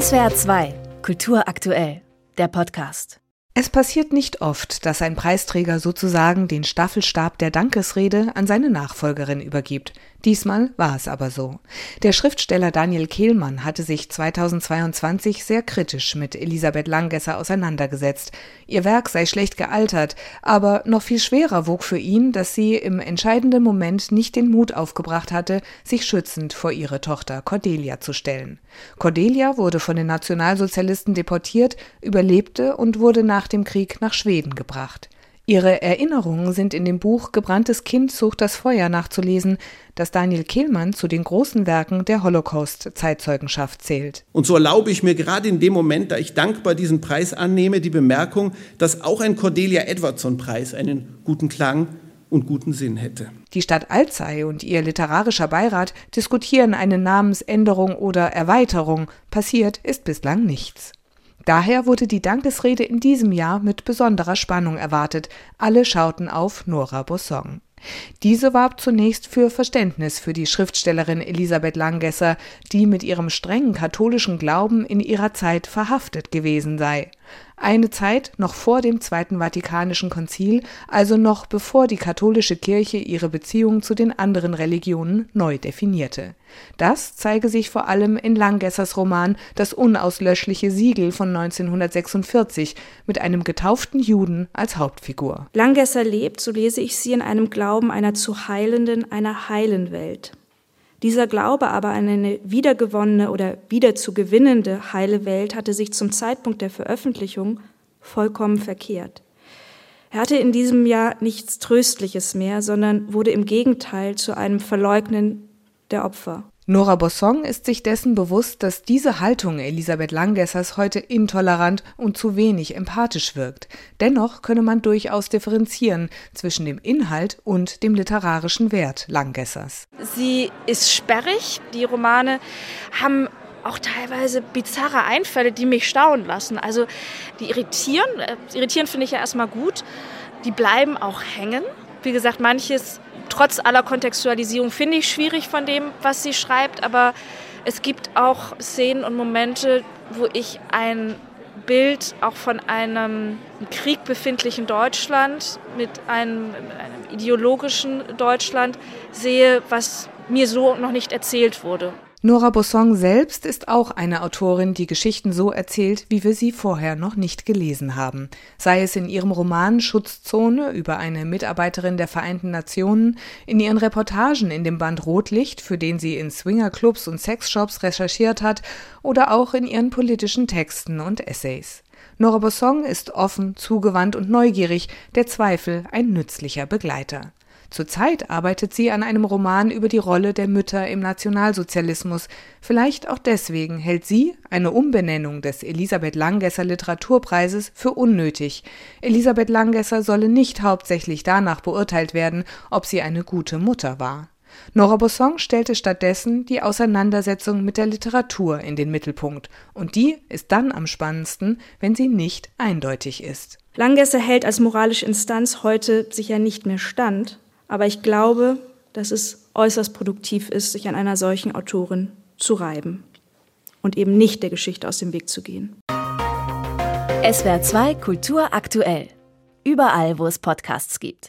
SWR 2, Kultur aktuell, der Podcast. Es passiert nicht oft, dass ein Preisträger sozusagen den Staffelstab der Dankesrede an seine Nachfolgerin übergibt. Diesmal war es aber so. Der Schriftsteller Daniel Kehlmann hatte sich 2022 sehr kritisch mit Elisabeth Langesser auseinandergesetzt. Ihr Werk sei schlecht gealtert, aber noch viel schwerer wog für ihn, dass sie im entscheidenden Moment nicht den Mut aufgebracht hatte, sich schützend vor ihre Tochter Cordelia zu stellen. Cordelia wurde von den Nationalsozialisten deportiert, überlebte und wurde nach dem Krieg nach Schweden gebracht. Ihre Erinnerungen sind in dem Buch Gebranntes Kind sucht das Feuer nachzulesen, das Daniel Kehlmann zu den großen Werken der Holocaust-Zeitzeugenschaft zählt. Und so erlaube ich mir gerade in dem Moment, da ich dankbar diesen Preis annehme, die Bemerkung, dass auch ein Cordelia Edwardson-Preis einen guten Klang und guten Sinn hätte. Die Stadt Alzey und ihr literarischer Beirat diskutieren eine Namensänderung oder Erweiterung. Passiert ist bislang nichts. Daher wurde die Dankesrede in diesem Jahr mit besonderer Spannung erwartet. Alle schauten auf Nora Bossong. Diese warb zunächst für Verständnis für die Schriftstellerin Elisabeth Langesser, die mit ihrem strengen katholischen Glauben in ihrer Zeit verhaftet gewesen sei. Eine Zeit noch vor dem Zweiten Vatikanischen Konzil, also noch bevor die katholische Kirche ihre Beziehungen zu den anderen Religionen neu definierte. Das zeige sich vor allem in Langessers Roman Das unauslöschliche Siegel von 1946 mit einem getauften Juden als Hauptfigur. Langesser lebt, so lese ich sie, in einem Glauben einer zu heilenden, einer heilen Welt. Dieser Glaube aber an eine wiedergewonnene oder wiederzugewinnende heile Welt hatte sich zum Zeitpunkt der Veröffentlichung vollkommen verkehrt. Er hatte in diesem Jahr nichts Tröstliches mehr, sondern wurde im Gegenteil zu einem Verleugnen der Opfer. Nora Bossong ist sich dessen bewusst, dass diese Haltung Elisabeth Langessers heute intolerant und zu wenig empathisch wirkt. Dennoch könne man durchaus differenzieren zwischen dem Inhalt und dem literarischen Wert Langessers. Sie ist sperrig. Die Romane haben auch teilweise bizarre Einfälle, die mich staunen lassen. Also die irritieren. Äh, irritieren finde ich ja erstmal gut. Die bleiben auch hängen. Wie gesagt, manches trotz aller Kontextualisierung finde ich schwierig von dem, was sie schreibt, aber es gibt auch Szenen und Momente, wo ich ein Bild auch von einem im Krieg befindlichen Deutschland mit einem, einem ideologischen Deutschland sehe, was mir so noch nicht erzählt wurde. Nora Bossong selbst ist auch eine Autorin, die Geschichten so erzählt, wie wir sie vorher noch nicht gelesen haben. Sei es in ihrem Roman Schutzzone über eine Mitarbeiterin der Vereinten Nationen, in ihren Reportagen in dem Band Rotlicht, für den sie in Swingerclubs und Sexshops recherchiert hat, oder auch in ihren politischen Texten und Essays. Nora Bossong ist offen, zugewandt und neugierig, der Zweifel ein nützlicher Begleiter. Zurzeit arbeitet sie an einem Roman über die Rolle der Mütter im Nationalsozialismus. Vielleicht auch deswegen hält sie eine Umbenennung des Elisabeth Langesser Literaturpreises für unnötig. Elisabeth Langesser solle nicht hauptsächlich danach beurteilt werden, ob sie eine gute Mutter war. Nora Bossong stellte stattdessen die Auseinandersetzung mit der Literatur in den Mittelpunkt, und die ist dann am spannendsten, wenn sie nicht eindeutig ist. Langesser hält als moralische Instanz heute sicher nicht mehr stand, aber ich glaube, dass es äußerst produktiv ist, sich an einer solchen Autorin zu reiben und eben nicht der Geschichte aus dem Weg zu gehen. SWR 2 Kultur aktuell. Überall, wo es Podcasts gibt.